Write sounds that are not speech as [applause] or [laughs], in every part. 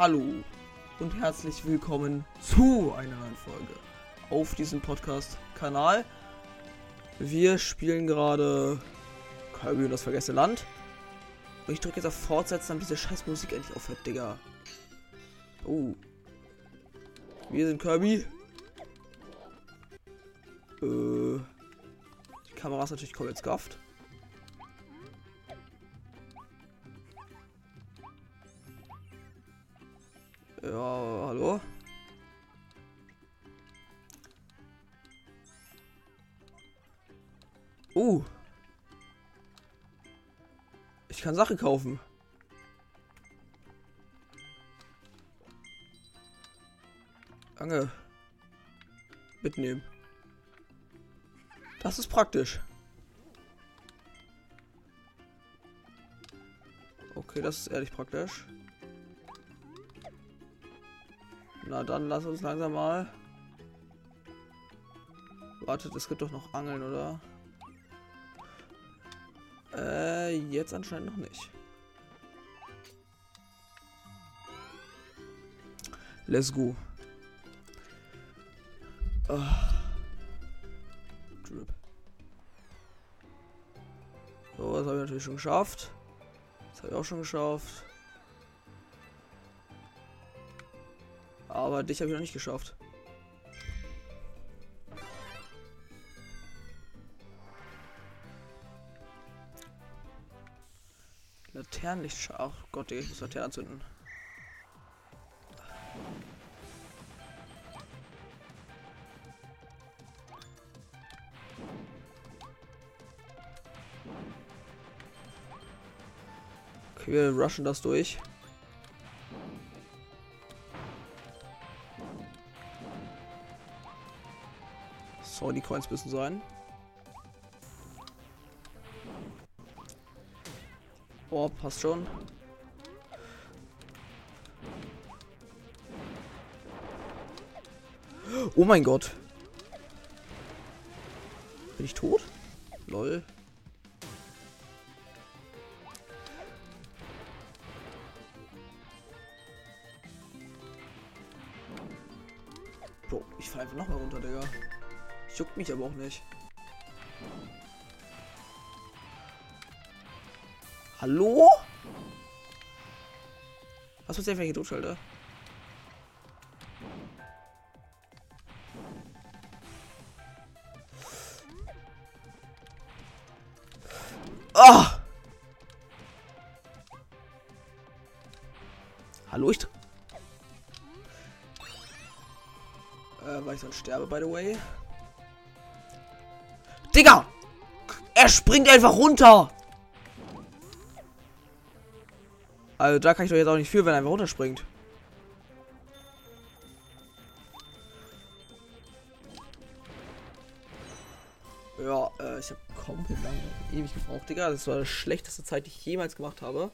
Hallo und herzlich willkommen zu einer neuen Folge auf diesem Podcast-Kanal. Wir spielen gerade Kirby und das vergessene Land. Und ich drücke jetzt auf Fortsetzen, damit diese scheiß Musik endlich aufhört, Digga. Oh. Wir sind Kirby. Äh, die Kamera ist natürlich komplett scuffed. Ich kann Sachen kaufen. Danke. Mitnehmen. Das ist praktisch. Okay, das ist ehrlich praktisch. Na dann lass uns langsam mal. Wartet, es gibt doch noch Angeln, oder? Äh, jetzt anscheinend noch nicht. Let's go. Oh. Drip. So, das habe ich natürlich schon geschafft. Das habe ich auch schon geschafft. Aber dich habe ich noch nicht geschafft. Laternenlicht. Ach Gott, ich muss Laternen zünden. Okay, wir rushen das durch. So, die Coins müssen sein. Oh, passt schon. Oh mein Gott. Bin ich tot? Lol. Bro, ich fall einfach nochmal runter, Digga. Juckt mich aber auch nicht. Hallo? Was muss der für ein Totschalter? Ah! Hallo, ich. Äh, weil ich dann sterbe, by the way. Digga! Er springt einfach runter! Also da kann ich doch jetzt auch nicht für, wenn er einfach runterspringt. Ja, äh, ich habe komplett lange ewig gebraucht, Digga. Das war die schlechteste Zeit, die ich jemals gemacht habe.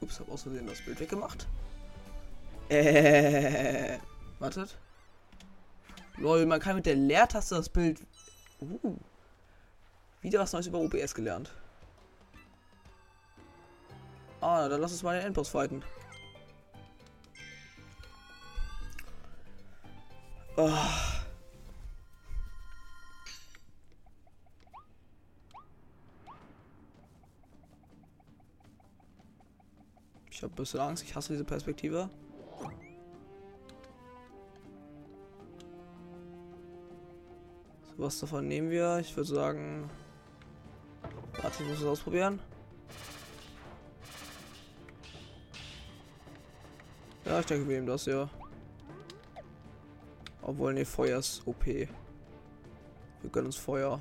Ups, hab aus Versehen das Bild weggemacht. Äh, wartet. Lol, man kann mit der Leertaste das Bild. Uh, wieder was Neues über OBS gelernt. Ah, dann lass uns mal den Endboss fighten. Oh. Ich habe ein bisschen Angst, ich hasse diese Perspektive. Was davon nehmen wir? Ich würde sagen. Warte, ich muss es ausprobieren. Ja, ich denke, wir nehmen das ja. Obwohl, ne, Feuer ist OP. Wir gönnen uns Feuer.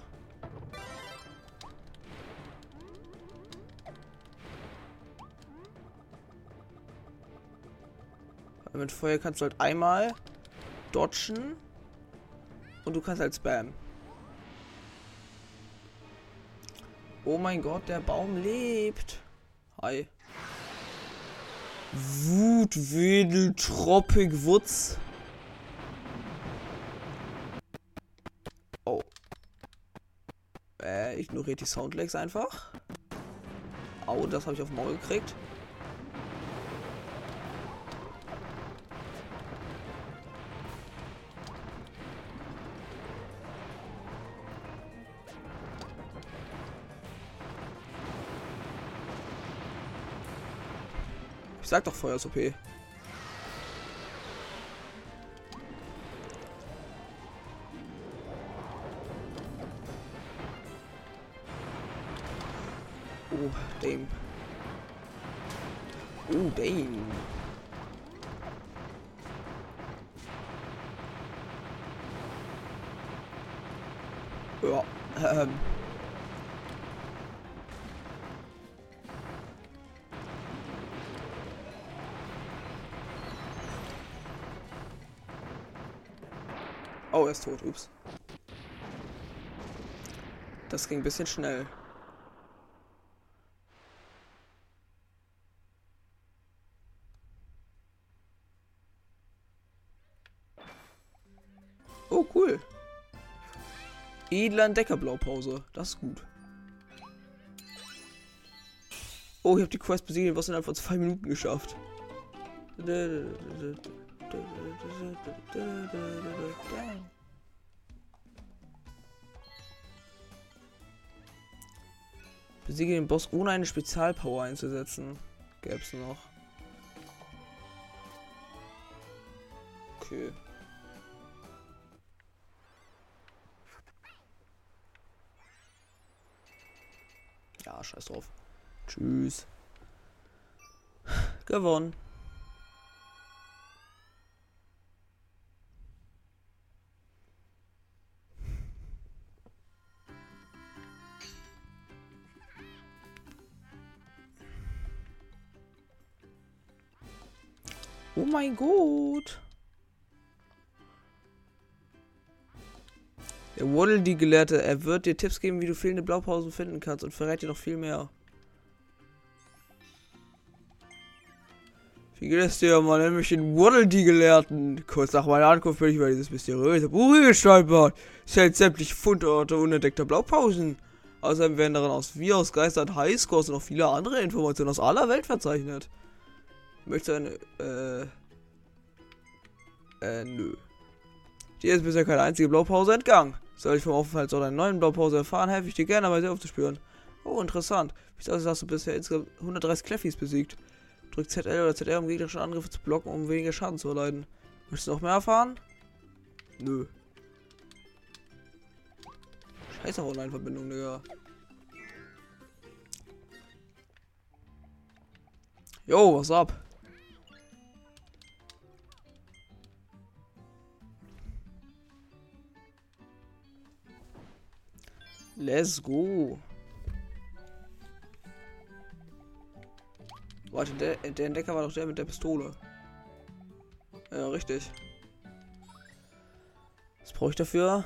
Mit Feuer kannst du halt einmal dodgen und du kannst halt spammen. Oh mein Gott, der Baum lebt. Hi. Wutwedel Tropic Wutz. Oh. Äh, ignoriert die Soundlags einfach. Au, das habe ich auf Maul gekriegt. Sag doch Feuer ist OP. Oh, damn. Oh, damn. Er ist tot. Ups. Das ging ein bisschen schnell. Oh, cool. Edler Entdeckerblaupause. Das ist gut. Oh, ich habe die Quest besiegt, was innerhalb von zwei Minuten geschafft. Besiege den Boss ohne eine Spezialpower einzusetzen. Gäbe es noch. Okay. Ja, scheiß drauf. Tschüss. Gewonnen. Oh mein Gott. Der Waddle, die Gelehrte, er wird dir Tipps geben, wie du fehlende Blaupausen finden kannst und verrät dir noch viel mehr. Wie geht es dir? Man nennt mich den Waddle, die Gelehrten. Kurz nach meiner Ankunft bin ich über dieses mysteriöse Buch gestolpert. Es hält sämtliche Fundorte unentdeckter Blaupausen. Außerdem werden darin aus Virus, Geister und Highscores und noch viele andere Informationen aus aller Welt verzeichnet. Möchte eine, äh, äh, nö. Dir ist bisher keine einzige Blaupause entgangen. Soll ich vom Aufenthalt oder einer neuen Blaupause erfahren, helfe ich dir gerne dabei, sie aufzuspüren. Oh, interessant. Wie aussieht, hast du bisher insgesamt 130 Kleffis besiegt. Drück ZL oder ZR, um gegnerische Angriffe zu blocken, um weniger Schaden zu erleiden. Möchtest du noch mehr erfahren? Nö. Scheiß auf Online-Verbindung, Digga. Jo, was ab? Let's go. Warte, der, der Entdecker war doch der mit der Pistole. Ja, richtig. Was brauche ich dafür?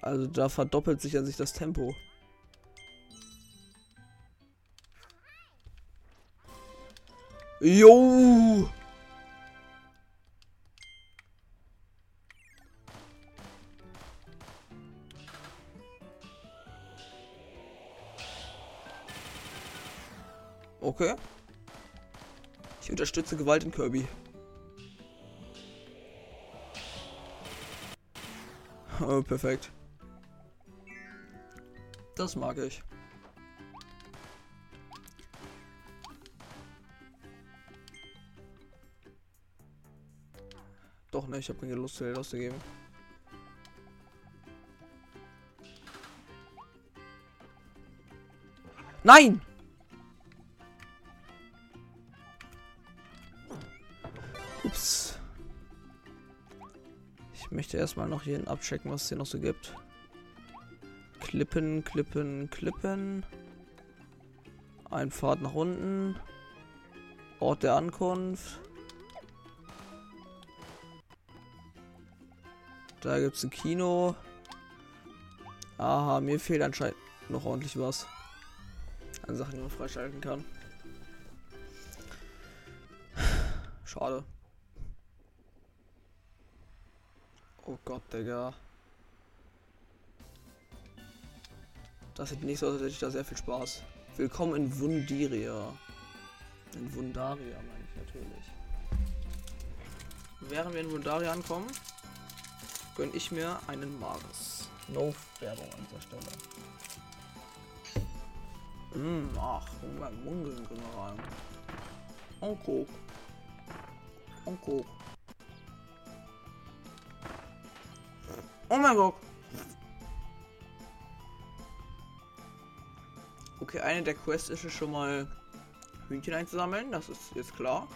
Also da verdoppelt sich an sich das Tempo. Jo! Okay. Ich unterstütze Gewalt in Kirby. Oh, perfekt. Das mag ich. Doch ne, ich habe keine Lust, Geld auszugeben. Nein! Erstmal noch hier abchecken, was es hier noch so gibt. Klippen, Klippen, Klippen. Ein Pfad nach unten. Ort der Ankunft. Da gibt es ein Kino. Aha, mir fehlt anscheinend noch ordentlich was. An Sachen, die man freischalten kann. Schade. Gott, Digga. Das sieht nicht so aus, als hätte ich da sehr viel Spaß. Willkommen in Wundiria. In Wundaria meine ich natürlich. Während wir in Wundaria ankommen, gönne ich mir einen Maris. No Werbung an dieser Stelle. Mm, ach, Hunger, Mungeln können wir rein. Und Coke. Und Coke. Oh mein Gott. Okay, eine der Quests ist es schon mal Hühnchen einzusammeln, das ist jetzt klar.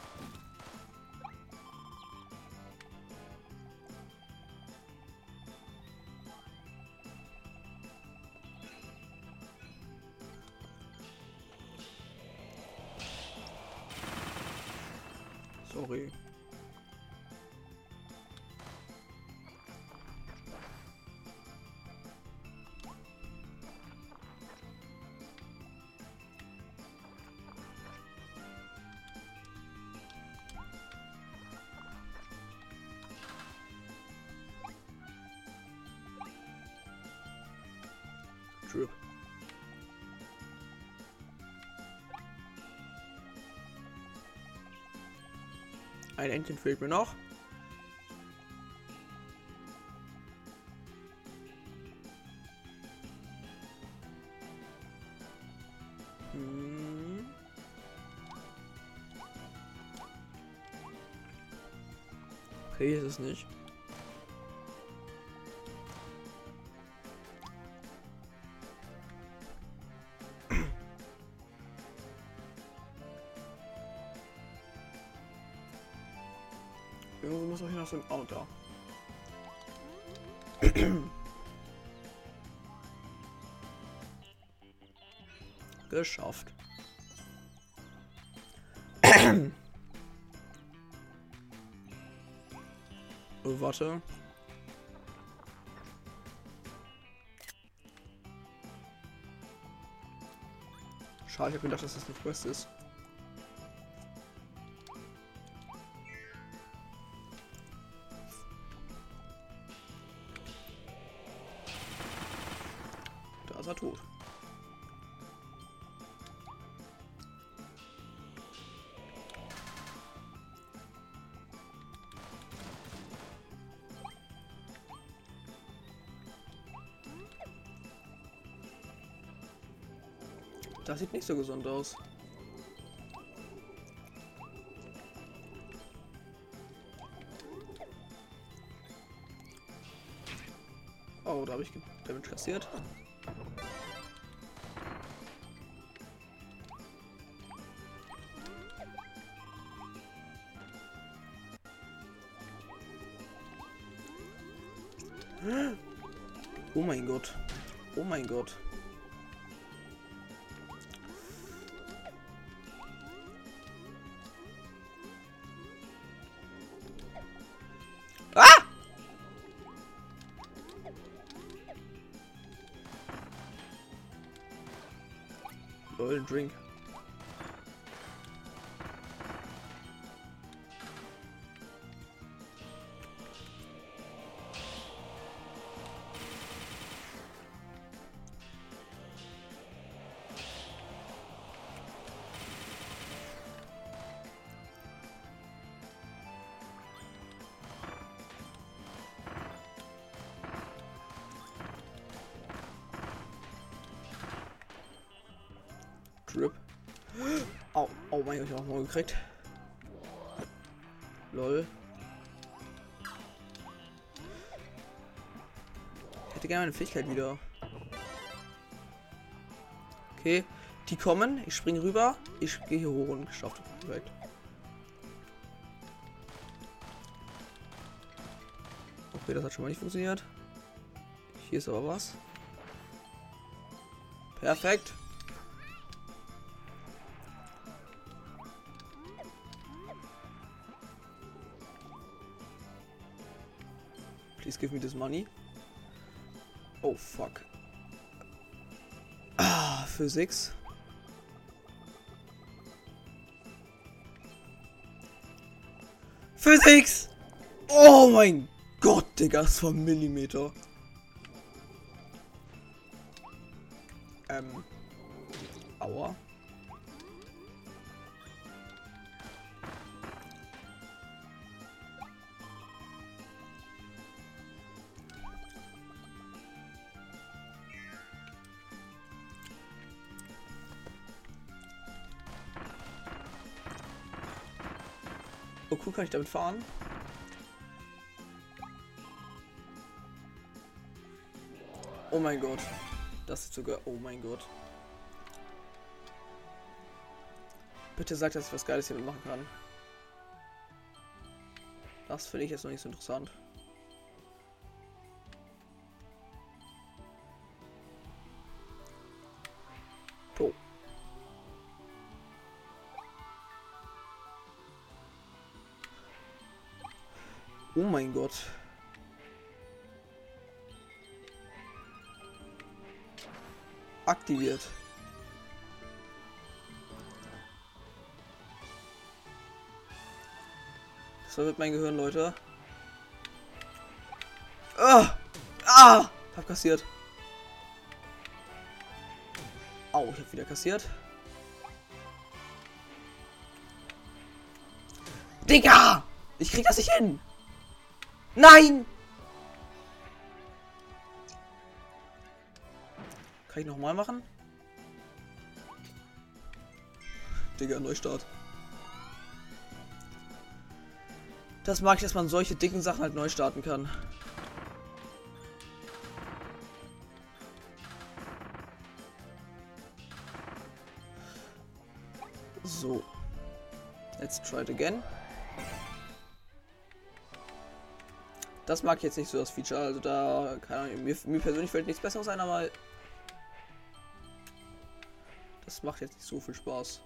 Ein Entchen fehlt mir noch. Hm. Okay, ist es nicht. Noch so ein Auto. [clears throat] Geschafft. [clears throat] oh, warte. Schade, ich hab gedacht, dass das eine Quest ist. Sieht nicht so gesund aus. Oh, da habe ich Damage kassiert. Drink. Drip. Au, oh mein Gott, ich hab auch mal gekriegt. Lol. Ich hätte gerne meine Fähigkeit wieder. Okay, die kommen. Ich springe rüber. Ich gehe hier hoch und geschafft. Perfekt. Okay, das hat schon mal nicht funktioniert. Hier ist aber was. Perfekt. Give me this money. Oh fuck. Ah, Physics. Physics! Oh mein Gott, Digga, das war ein Millimeter. Cool, kann ich damit fahren? Oh mein Gott. Das ist sogar. Oh mein Gott. Bitte sag, dass ich was Geiles hier machen kann. Das finde ich jetzt noch nicht so interessant. Oh mein Gott. Aktiviert. Das wird mein Gehirn, Leute. Ah! Ah! Hab kassiert. Au, ich hab wieder kassiert. Digga! Ich krieg das nicht hin! Nein! Kann ich nochmal machen? Digga, Neustart. Das mag ich, dass man solche dicken Sachen halt neu starten kann. So. Let's try it again. Das mag ich jetzt nicht so das Feature, also da, keine Ahnung, mir, mir persönlich fällt nichts besseres ein, aber das macht jetzt nicht so viel Spaß.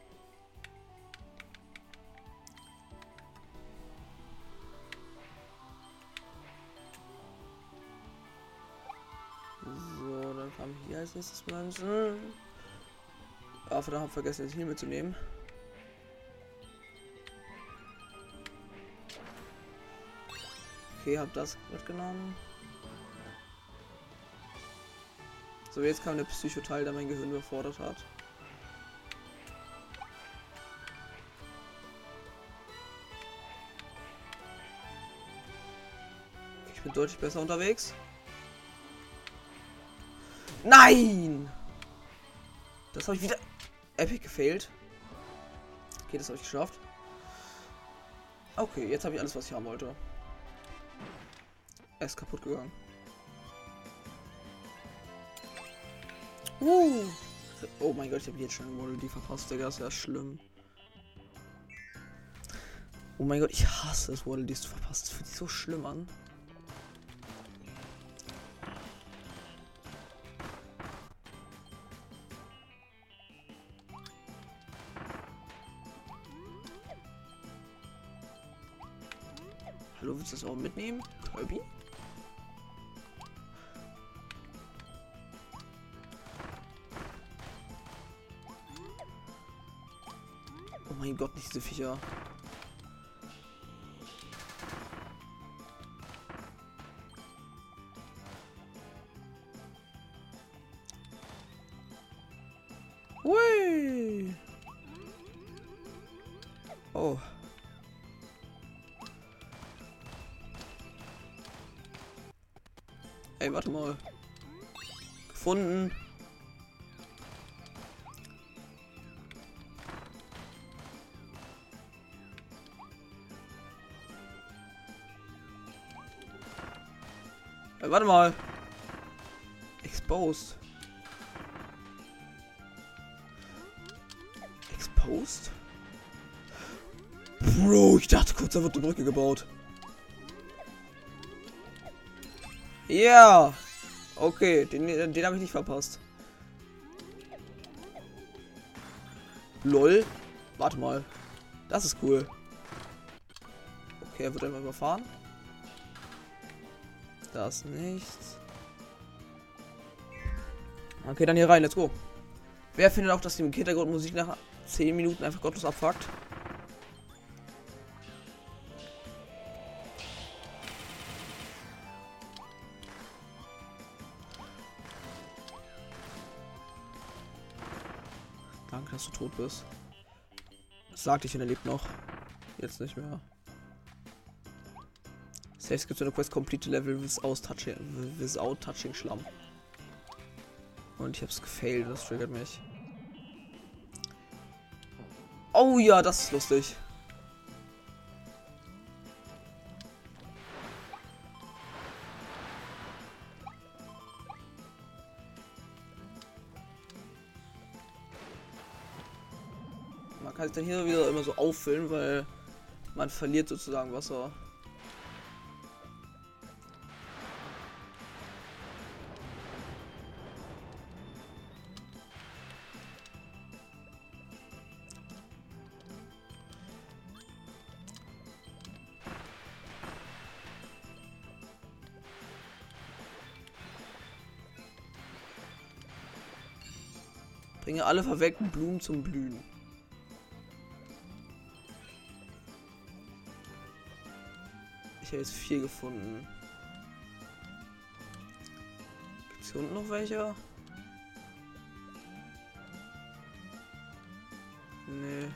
So, dann kam hier als nächstes Münzen. Ah, verdammt, vergessen, das hier mitzunehmen. Okay, hab das mitgenommen. So, jetzt kam der Psychoteil, der mein Gehirn überfordert hat. Ich bin deutlich besser unterwegs. Nein! Das habe ich wieder epic gefailt. Okay, das habe ich geschafft. Okay, jetzt habe ich alles, was ich haben wollte. Er ist kaputt gegangen. Uh. Oh mein Gott, ich habe jetzt schon Model die verpasst, Digga. Das ist ja schlimm. Oh mein Gott, ich hasse es, Waddle Dees zu verpassen. Das fühlt sich so schlimm an. Hallo, willst du das auch mitnehmen? Kirby? Gott, nicht diese Viecher. Warte mal. Exposed. Exposed? Bro, ich dachte kurz, da wird eine Brücke gebaut. Ja. Okay, den, den habe ich nicht verpasst. Lol. Warte mal. Das ist cool. Okay, er wird einfach überfahren. Das nichts. Okay, dann hier rein. Let's go. Wer findet auch, dass die Hintergrundmusik nach 10 Minuten einfach gottlos abfuckt? Danke, dass du tot bist. Das sagte ich er lebt noch. Jetzt nicht mehr. Safe gibt es eine Quest Complete Level without touching, Schlamm. Und ich hab's gefailt, das triggert mich. Oh ja, das ist lustig. Man kann sich dann hier wieder immer so auffüllen, weil man verliert sozusagen Wasser. Bringe alle verwelkten Blumen zum Blühen. Ich habe jetzt vier gefunden. Gibt es hier unten noch welche? Nee.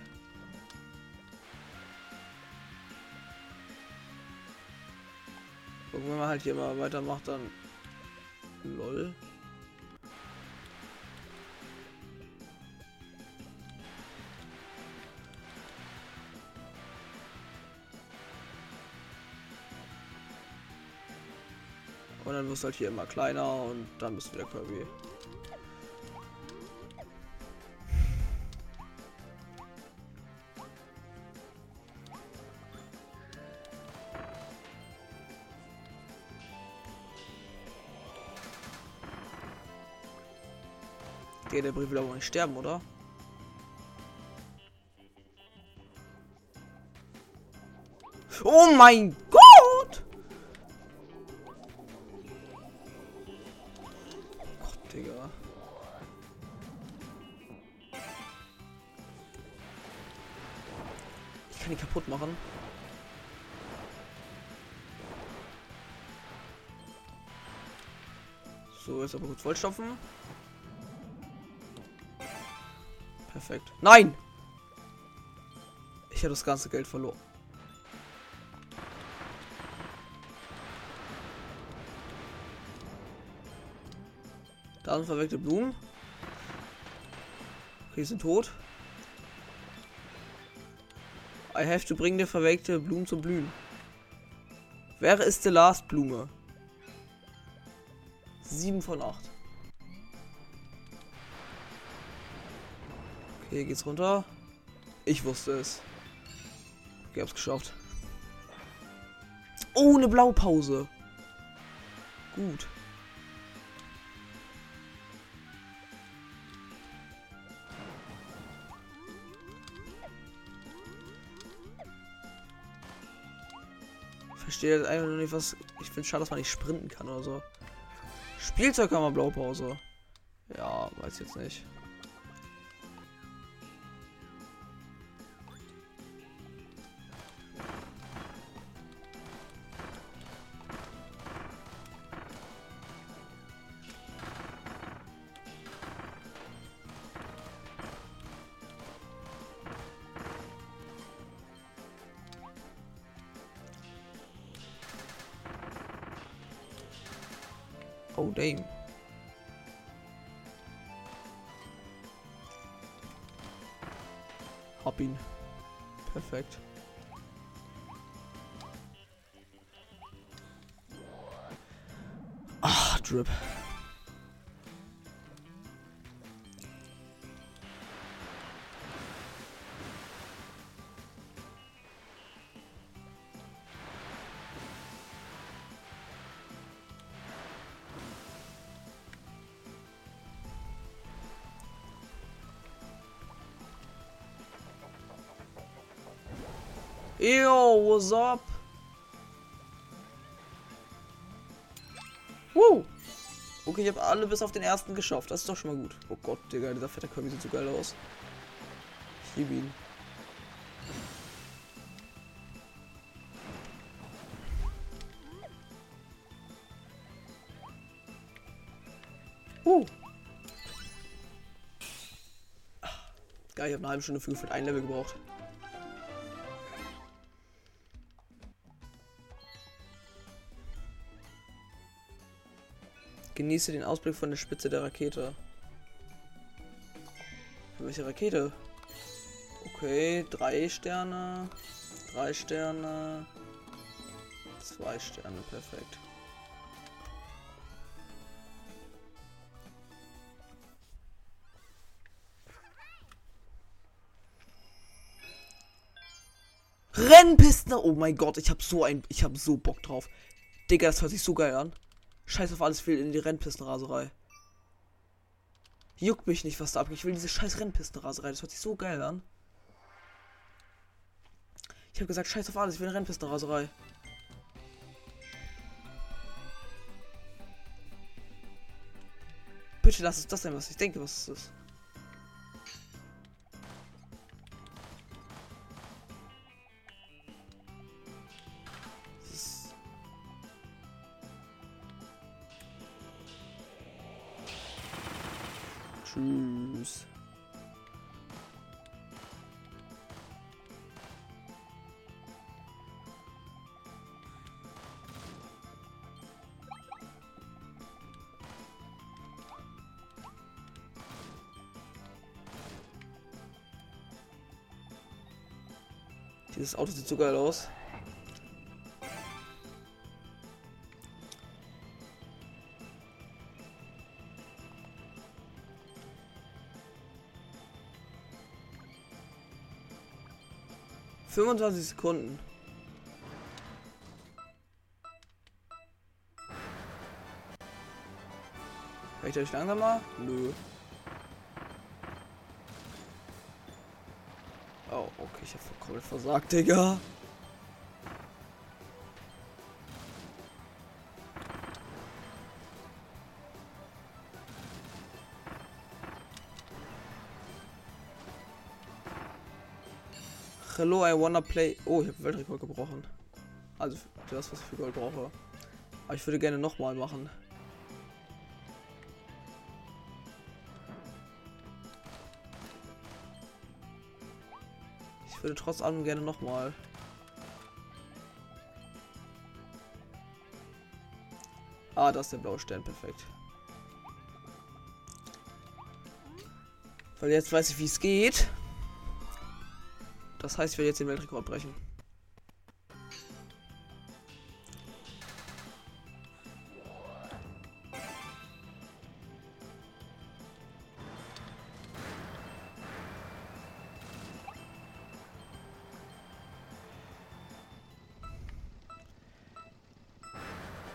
Gucken, wenn man halt hier mal weitermacht, dann. Lol. Wirst halt hier immer kleiner und dann bist du wieder Kirby. Der, der Brief will aber nicht sterben, oder? Oh mein Gott! Jetzt aber kurz vollstopfen. Perfekt. Nein! Ich habe das ganze Geld verloren. Da sind verwelkte Blumen. Okay, sind tot. I have to bring der verwelkte Blumen zum Blühen. Wäre ist the last Blume? 7 von 8. Okay, geht's runter. Ich wusste es. Okay, hab's geschafft. Oh, eine Blaupause. Gut. Verstehe jetzt einfach nur nicht, was. Ich finde schade, dass man nicht sprinten kann oder so. Spielzeug kann man Blaupause. Ja, weiß jetzt nicht. Yo, what's up? Woo! Okay, ich habe alle bis auf den ersten geschafft. Das ist doch schon mal gut. Oh Gott, Digga, dieser fette Kirby sieht so geil aus. Ich liebe ihn. Uh. Geil, ich habe eine halbe Stunde für ein Level gebraucht. Genieße den Ausblick von der Spitze der Rakete. Welche Rakete? Okay, drei Sterne. Drei Sterne. Zwei Sterne, perfekt. Rennpisten. Oh mein Gott, ich habe so ein, ich habe so Bock drauf. Digga, das hört sich so geil an. Scheiß auf alles, viel in die Rennpistenraserei. Juckt mich nicht, was da abgeht. Ich will diese scheiß Rennpistenraserei. Das hört sich so geil an. Ich habe gesagt, scheiß auf alles, ich will eine Rennpistenraserei. Bitte lass es das sein, was ich denke, was es ist. Tschüss. Dieses Auto sieht so geil aus. 25 Sekunden. Reicht euch langsamer? Nö. Oh, okay, ich hab komplett versagt, Digga. Hello, I wanna play. Oh, ich habe Weltrekord gebrochen. Also das, was ich für Gold brauche. Aber ich würde gerne nochmal machen. Ich würde trotz allem gerne nochmal. Ah, das ist der blaue Stern, perfekt. Weil jetzt weiß ich, wie es geht. Das heißt, ich werde jetzt den Weltrekord brechen.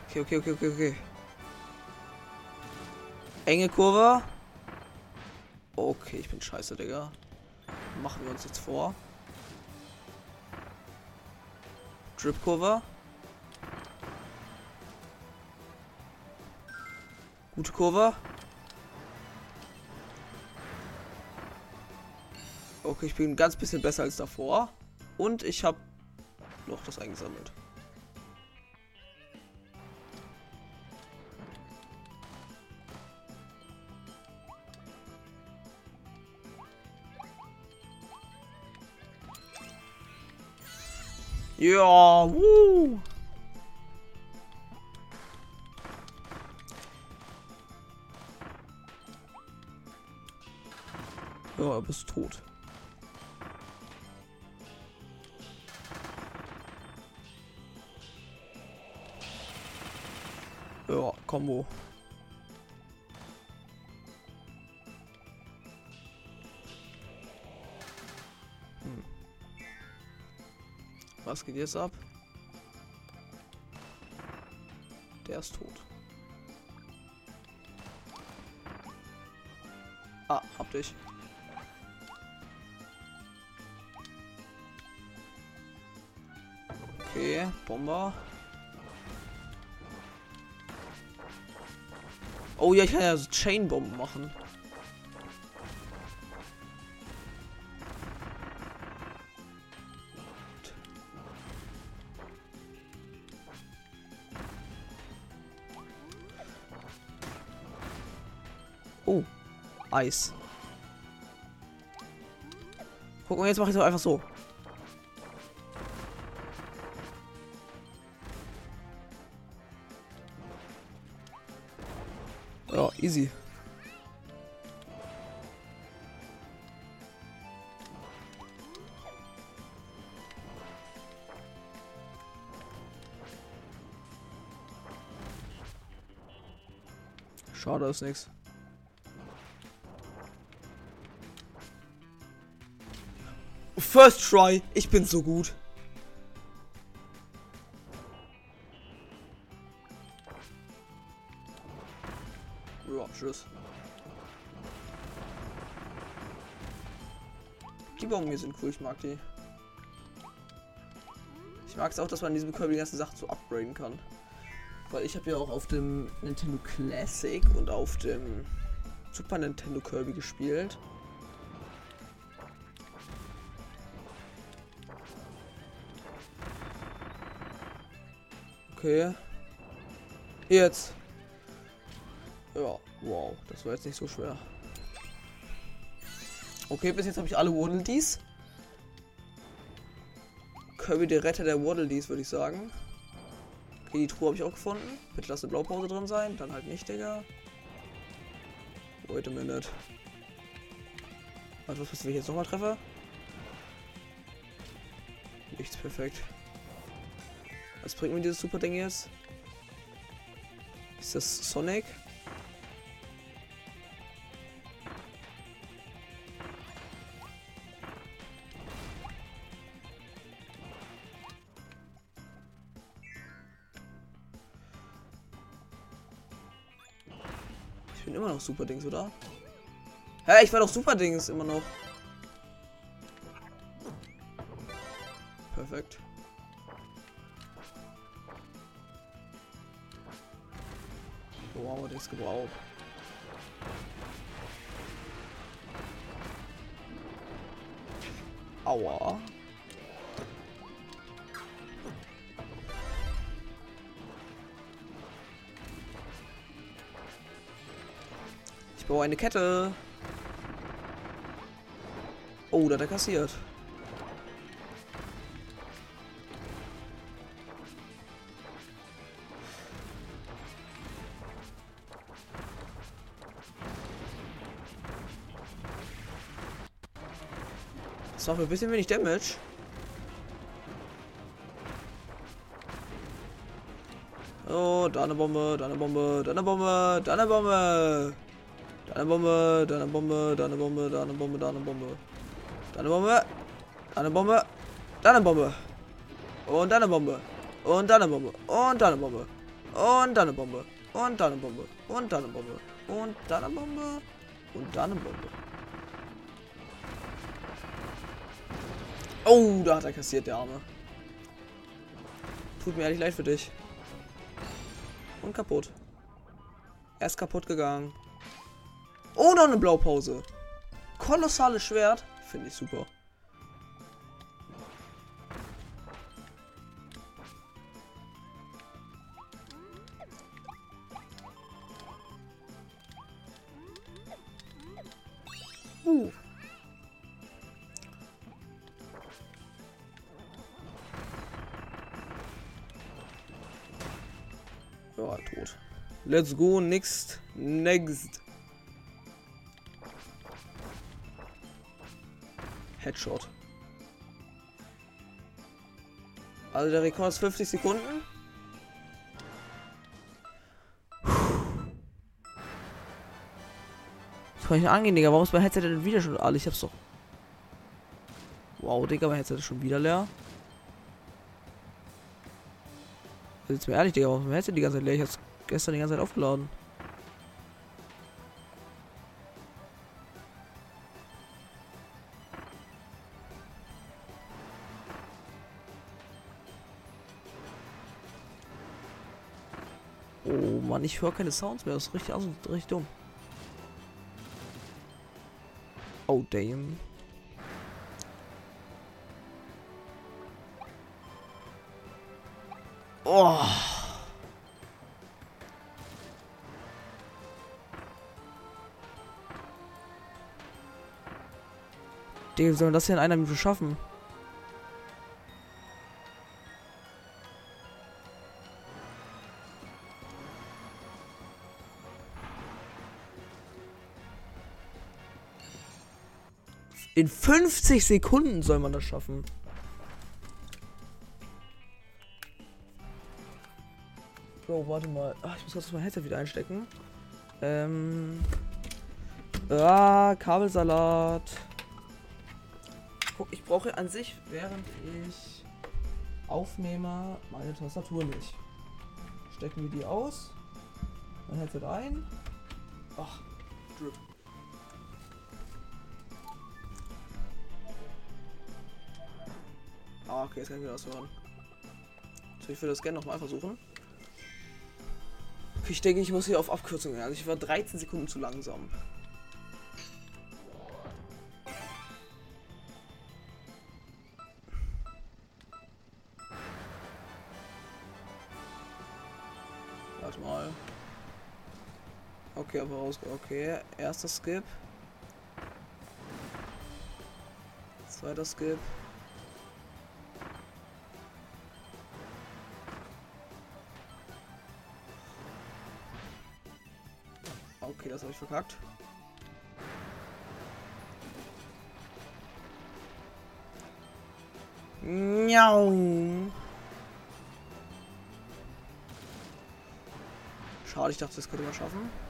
Okay, okay, okay, okay, okay. Enge Kurve. Okay, ich bin scheiße, Digga. Machen wir uns jetzt vor. Strip-Kurve. Gute Kurve. Okay, ich bin ein ganz bisschen besser als davor. Und ich habe noch das eingesammelt. Ja, wuh. Ja, bist tot. Ja, Combo. Was geht jetzt ab? Der ist tot. Ah, hab dich. Okay, Bomber. Oh ja, ich kann ja so Chainbomben machen. Eis. Guck mal, jetzt mache ich es einfach so. Ja, easy. Schade, ist nix. First try. Ich bin so gut. Ja, tschüss. Die Bomben hier sind cool, ich mag die. Ich mag es auch, dass man in diesem Kirby die ganzen Sachen so upgraden kann. Weil ich habe ja auch auf dem Nintendo Classic und auf dem Super Nintendo Kirby gespielt. Okay. Jetzt. Ja, wow, das war jetzt nicht so schwer. Okay, bis jetzt habe ich alle Waddle Dees. Kirby der Retter der Waddle Dees, würde ich sagen. Okay, die Truhe habe ich auch gefunden. Bitte lass eine Blaupause drin sein. Dann halt nicht, Digga. Wait a minute. Warte, was passiert, wenn ich jetzt nochmal treffe? Nichts perfekt. Was bringt mir dieses super Ding jetzt? Ist das Sonic? Ich bin immer noch Super Dings, oder? Hä, ich war doch Super Dings immer noch. Perfekt. Wow, das gebraucht. Aua. Ich baue eine Kette. Oh, da hat er kassiert. Das macht ein bisschen wenig Damage. Oh, da eine Bombe, da eine Bombe, da eine Bombe, da eine Bombe. Da eine Bombe, da eine Bombe, da eine Bombe, da eine Bombe, da eine Bombe. Da eine Bombe, da eine Bombe, da eine Bombe. Und da eine Bombe. Und da eine Bombe. Und da eine Bombe. Und da eine Bombe. Und da eine Bombe. Und da eine Bombe. Und da eine Bombe. Und da eine Bombe. Oh, da hat er kassiert, der Arme. Tut mir ehrlich leid für dich. Und kaputt. Er ist kaputt gegangen. Oh, noch eine Blaupause. Kolossales Schwert. Finde ich super. Let's go, next. Next. Headshot. Also der Rekord ist 50 Sekunden. Das kann ich angehen, Digga. Warum ist mein Headset denn wieder schon alle? Ich hab's doch. Wow, Digga, mein Headset ist schon wieder leer. Also jetzt mal ehrlich, Digga, warum ist mein Headset die ganze Zeit leer? Ich hab's gestern die ganze Zeit aufgeladen. Oh Mann, ich höre keine Sounds mehr. Das ist richtig, also, richtig dumm. Oh, damn. Oh. Digga, wie soll man das hier in einer Minute schaffen? In 50 Sekunden soll man das schaffen. Bro, warte mal. Ach, ich muss kurz mein Headset wieder einstecken. Ähm. Ah, Kabelsalat. Ich brauche an sich, während ich aufnehme, meine Tastatur nicht. Stecken wir die aus. Mein Headset ein. Ach, Drip. Ah, okay, jetzt kann ich wieder was hören. So, ich würde das gerne nochmal versuchen. Ich denke, ich muss hier auf Abkürzung gehen. Also ich war 13 Sekunden zu langsam. Okay, aber raus. Okay, erster Skip. Zweiter Skip. Okay, das habe ich verkackt. Miau. Schade, ich dachte, das könnte man schaffen.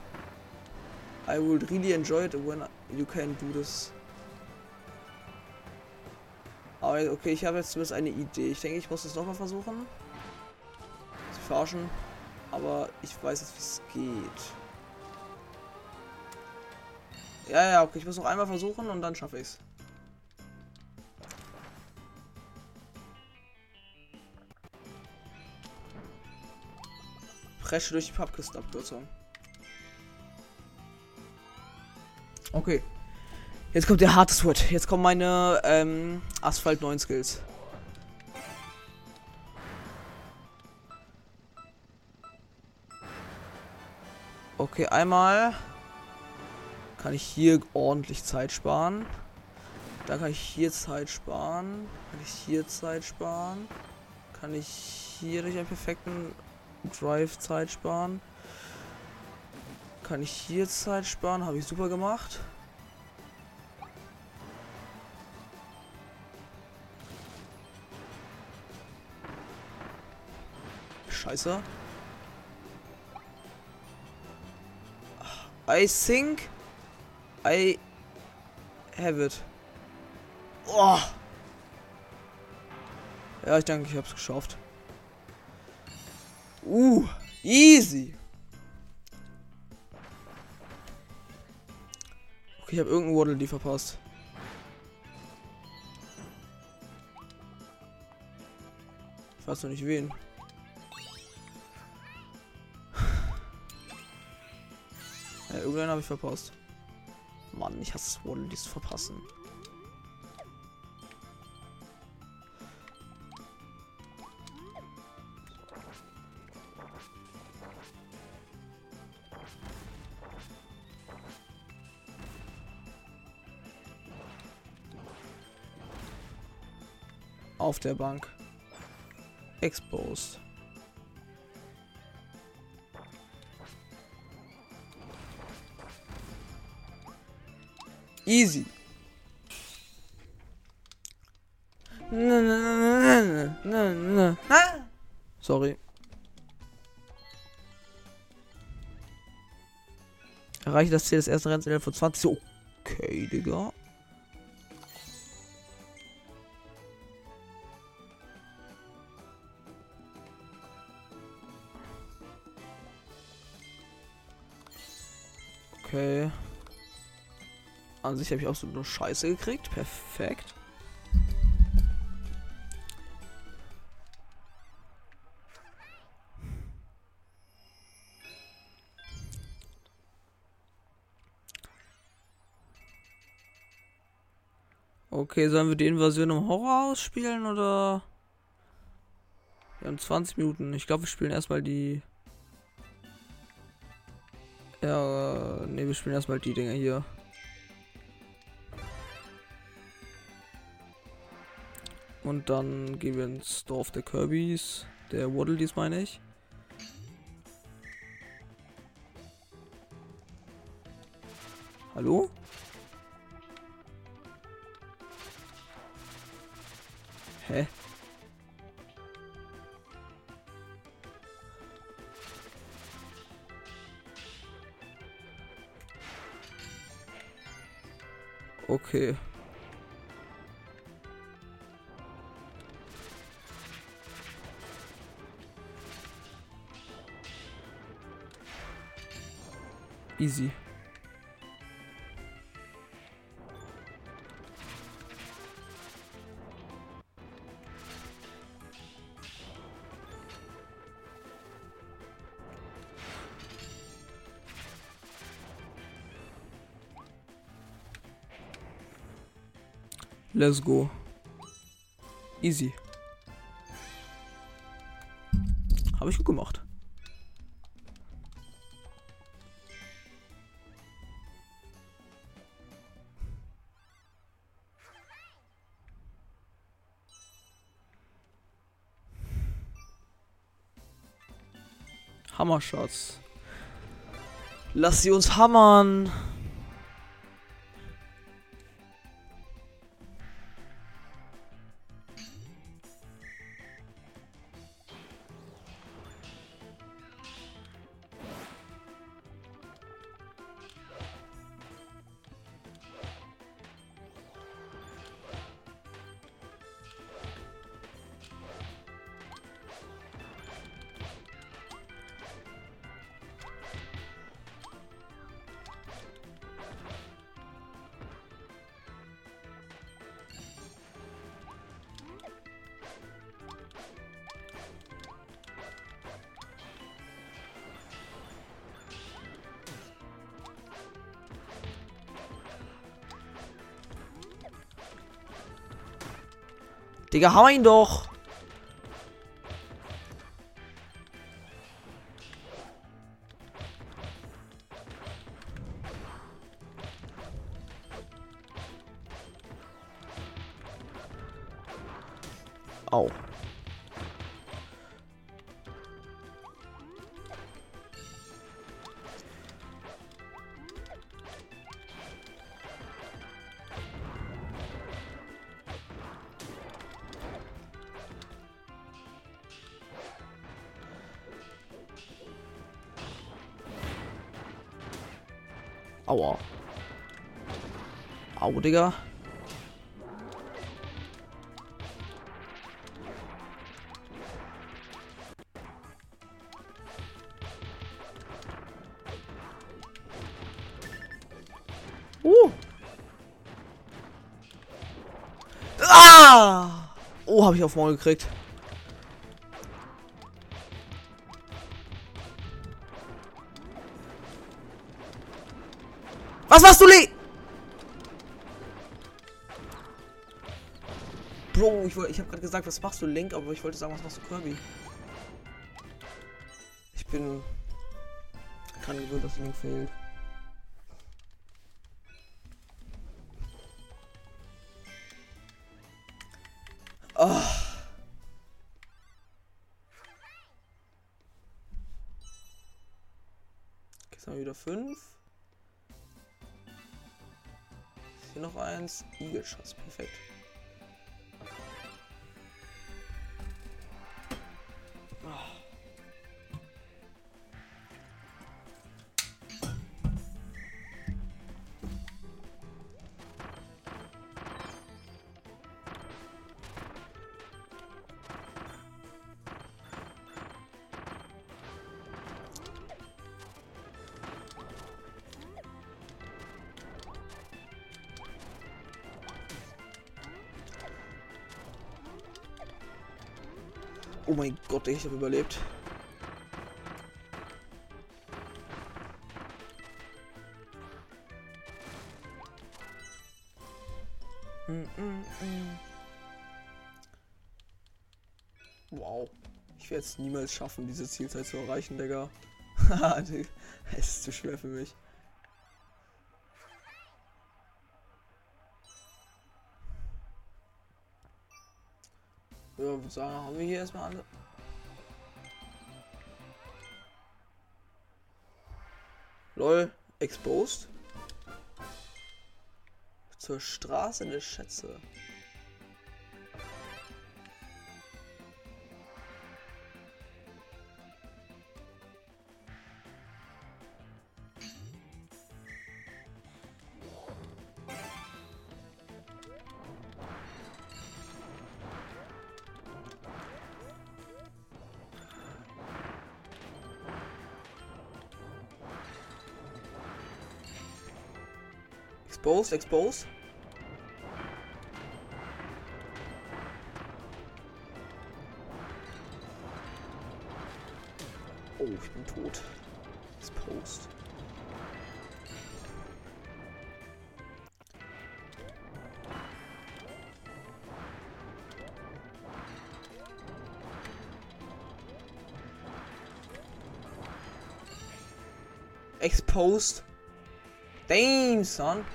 I would really enjoy it when you can do this. Aber okay, ich habe jetzt zumindest eine Idee. Ich denke, ich muss es nochmal versuchen. Zu verarschen. Aber ich weiß jetzt, wie es geht. Ja, ja, okay, ich muss noch einmal versuchen und dann schaffe ich es. Presche durch die Pappkistenabkürzung. Okay. Jetzt kommt der harte Switch. Jetzt kommen meine ähm, Asphalt 9 Skills. Okay, einmal kann ich hier ordentlich Zeit sparen. Da kann ich hier Zeit sparen. Kann ich hier Zeit sparen. Kann ich hier durch einen perfekten Drive Zeit sparen. Kann ich hier Zeit sparen. Habe ich super gemacht. Scheiße. I think I have it. Oh. Ja, ich denke, ich habe es geschafft. Uh, easy. Okay, ich habe irgendeinen Waddle die verpasst. Ich weiß noch nicht wen. [laughs] Ja, irgendwann habe ich verpasst. Mann, ich hasse es wohl, dies verpassen. Der Bank. Exposed. Easy. Sorry. Erreiche das Ziel des ersten Rennens innerhalb von 20. Okay, Digga. An sich habe ich auch so eine Scheiße gekriegt. Perfekt. Okay, sollen wir die Invasion im Horrorhaus spielen oder? Wir haben 20 Minuten. Ich glaube, wir spielen erstmal die. Ja, ne, wir spielen erstmal die Dinger hier. Und dann gehen wir ins Dorf der Kirbys. Der Waddle dies meine ich. Hallo? Hä? Okay. Easy. Let's go. Easy. Habe ich gut gemacht. Hammerschatz. Lass sie uns hammern. Digga, hau ihn doch. Au, Digga. Uh. Ah! Oh, habe ich auf Maul gekriegt. Was machst du, Lee? Bro, ich, wollt- ich habe gerade gesagt, was machst du, Link, aber ich wollte sagen, was machst du, Kirby? Ich bin dran gewöhnt, dass Link fehlt. Ah. Jetzt haben wir wieder fünf. Hier noch eins. Igelschuss, perfekt. Oh mein Gott, ich habe überlebt. Mm, mm, mm. Wow. Ich werde es niemals schaffen, diese Zielzeit zu erreichen, Digga. Haha, [laughs] es ist zu schwer für mich. Sagen, haben wir hier erstmal alle. Lol, exposed. Zur Straße der Schätze. Exposed, exposed. Oh, ich bin tot. Exposed. Exposed. Damn, son.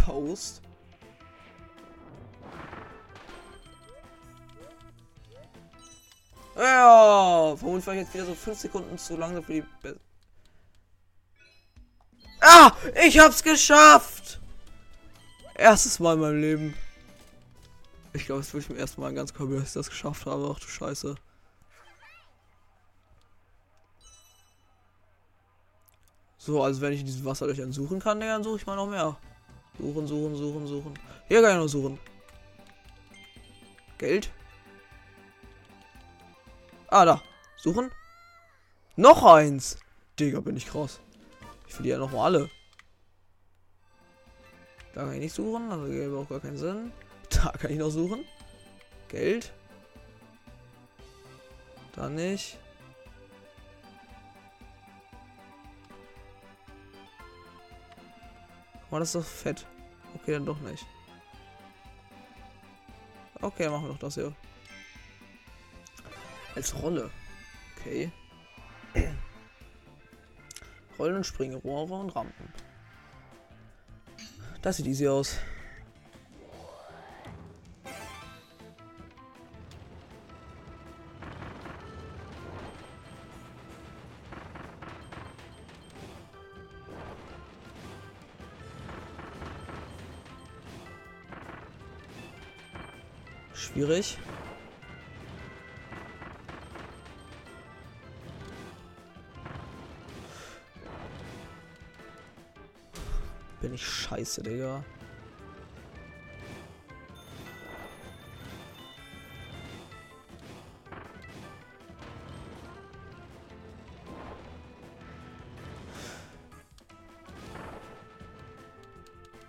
Exposed. Ja, warum war ich jetzt wieder so 5 Sekunden zu lange für die Be Ah, ich hab's geschafft! Erstes Mal in meinem Leben. Ich glaube, es ist wirklich zum ersten Mal ganz cool, dass ich das geschafft habe. Ach du Scheiße. So, also wenn ich in diesem Wasserlöchern suchen kann, dann suche ich mal noch mehr. Suchen, suchen, suchen, suchen. Hier kann ich noch suchen. Geld. Ah, da. Suchen. Noch eins. Digga, bin ich krass. Ich will ja noch mal alle. Da kann ich nicht suchen, also gäbe auch gar keinen Sinn. [laughs] Da kann ich noch suchen. Geld. Da nicht. Oh, das ist doch fett. Okay, dann doch nicht. Okay, machen wir doch das hier. Als Rolle. Okay. Rollen und Springrohre und Rampen. Das sieht easy aus. Schwierig. Bin ich scheiße, Digga.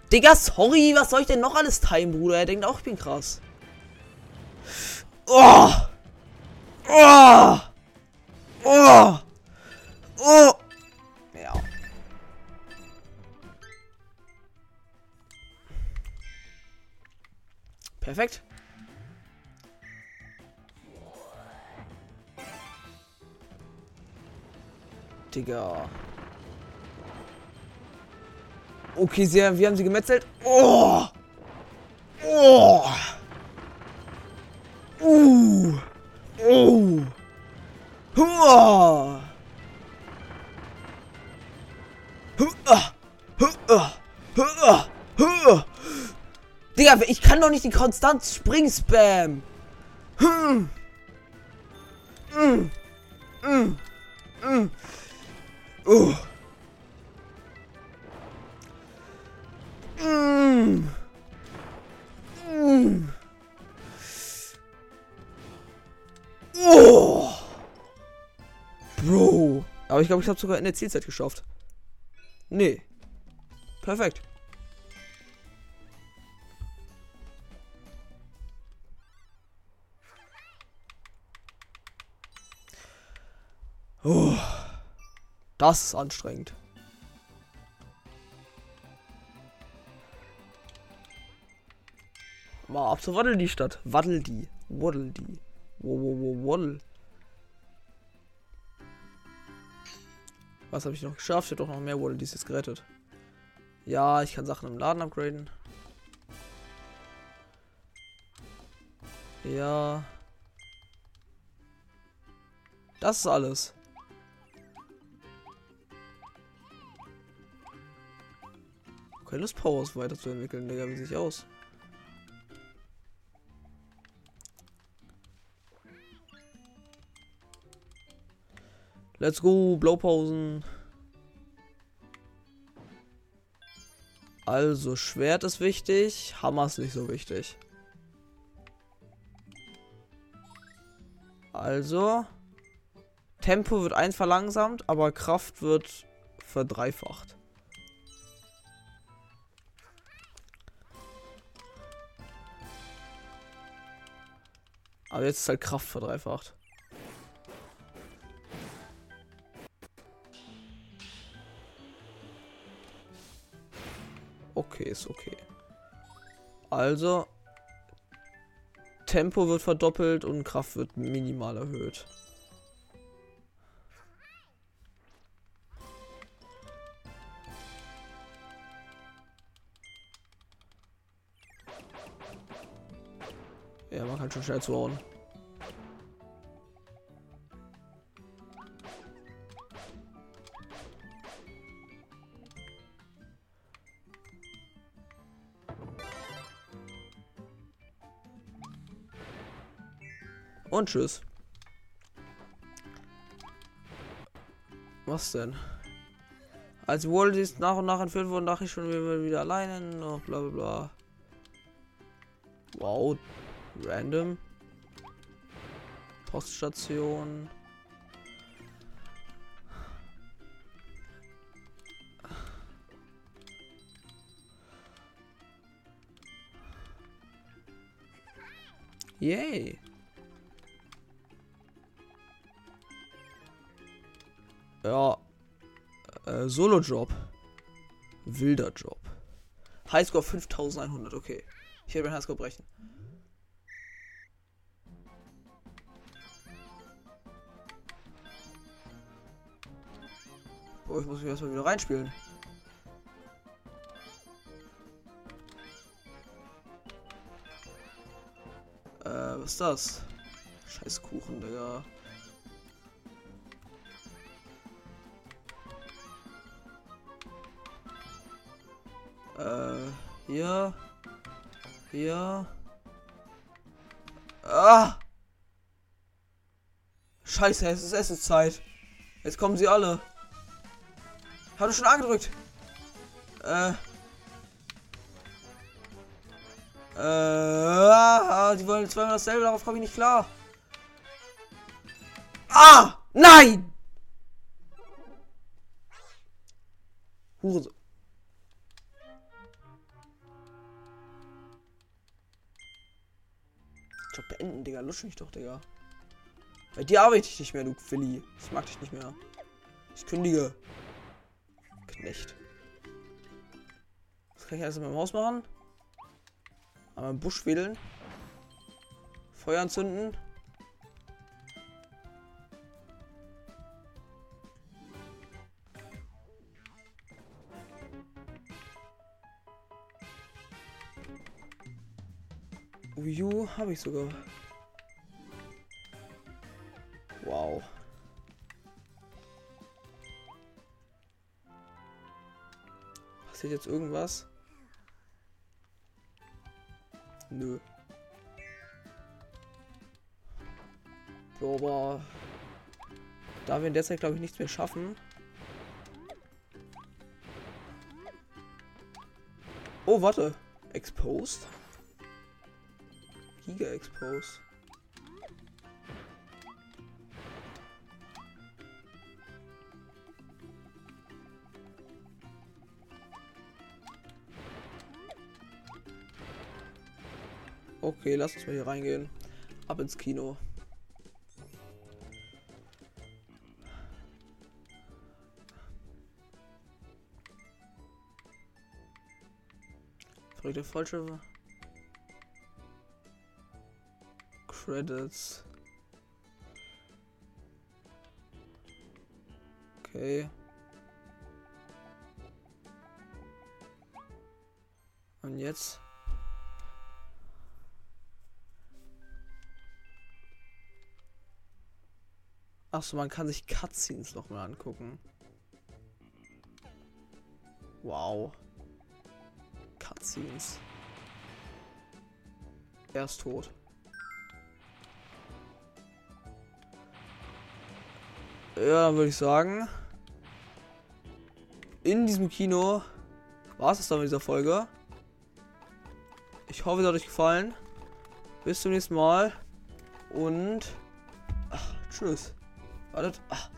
Digga, sorry, was soll ich denn noch alles teilen, Bruder? Er denkt auch, ich bin krass. Oh! Oh! Oh! Oh! Ja. Perfekt. Digga. Okay, sie, wir haben sie gemetzelt. Oh! Oh! Uh! Oh! Hua! Hua! Hua! Hua! Hua! Digga, ich kann doch nicht die konstant Spring spam. Hm. Mm. Mm. Mm. Uh. Mm. Mm. Bro. Aber ich glaube, ich habe sogar in der Zielzeit geschafft. Nee. Perfekt. Oh. Das ist anstrengend. Mal ab zur Waddel die Stadt. Waddel die. Waddel die. Waddel. Was habe ich noch geschafft? Ich habe doch noch mehr Waddle jetzt gerettet. Ja, ich kann Sachen im Laden upgraden. Ja. Das ist alles. Keine Lust, Powers weiterzuentwickeln, Digga. Wie sieht aus? Let's go, Blaupausen. Also, Schwert ist wichtig, Hammer ist nicht so wichtig. Also, Tempo wird eins verlangsamt, aber Kraft wird verdreifacht. Aber jetzt ist halt Kraft verdreifacht. Okay, ist okay. Also, Tempo wird verdoppelt und Kraft wird minimal erhöht. Ja, man kann schon schnell zuhauen. Und tschüss. Was denn? Als Waldies nach und nach entführt wurden, dachte ich schon, wir werden wieder alleine. Noch bla bla bla. Wow. Random. Poststation. Yay. Ja. Äh, Solo-Job. Wilder Job. Highscore 5100, okay. Ich werde den Highscore brechen. Oh, ich muss mich erstmal wieder reinspielen. Äh, was ist das? Scheiß Kuchen, Digga. Äh, hier. Hier. Ah! Scheiße, es ist Essenszeit. Jetzt kommen sie alle. Hab du schon angedrückt? Äh. Äh, die wollen zweimal dasselbe, darauf komme ich nicht klar. Ah! Nein! Hure. Digga. Lusch mich doch, Digga. Bei dir arbeite ich nicht mehr, du Philly. Ich mag dich nicht mehr. Ich kündige. Knecht. Was kann ich alles in meinem Haus machen? An meinem Busch wedeln. Feuer anzünden. Wii habe ich sogar. Passiert jetzt irgendwas? Nö. Aber da wir in der Zeit glaube ich nichts mehr schaffen. Oh, warte. Exposed? Giga Expose. Okay, lass uns mal hier reingehen. Ab ins Kino. Verrückte falsche Credits. Okay. Und jetzt? Achso, man kann sich Cutscenes noch mal angucken. Wow. Cutscenes. Er ist tot. Ja, dann würde ich sagen, in diesem Kino war es dann mit dieser Folge. Ich hoffe, es hat euch gefallen. Bis zum nächsten Mal. Und ach, tschüss. Wartet. Ach.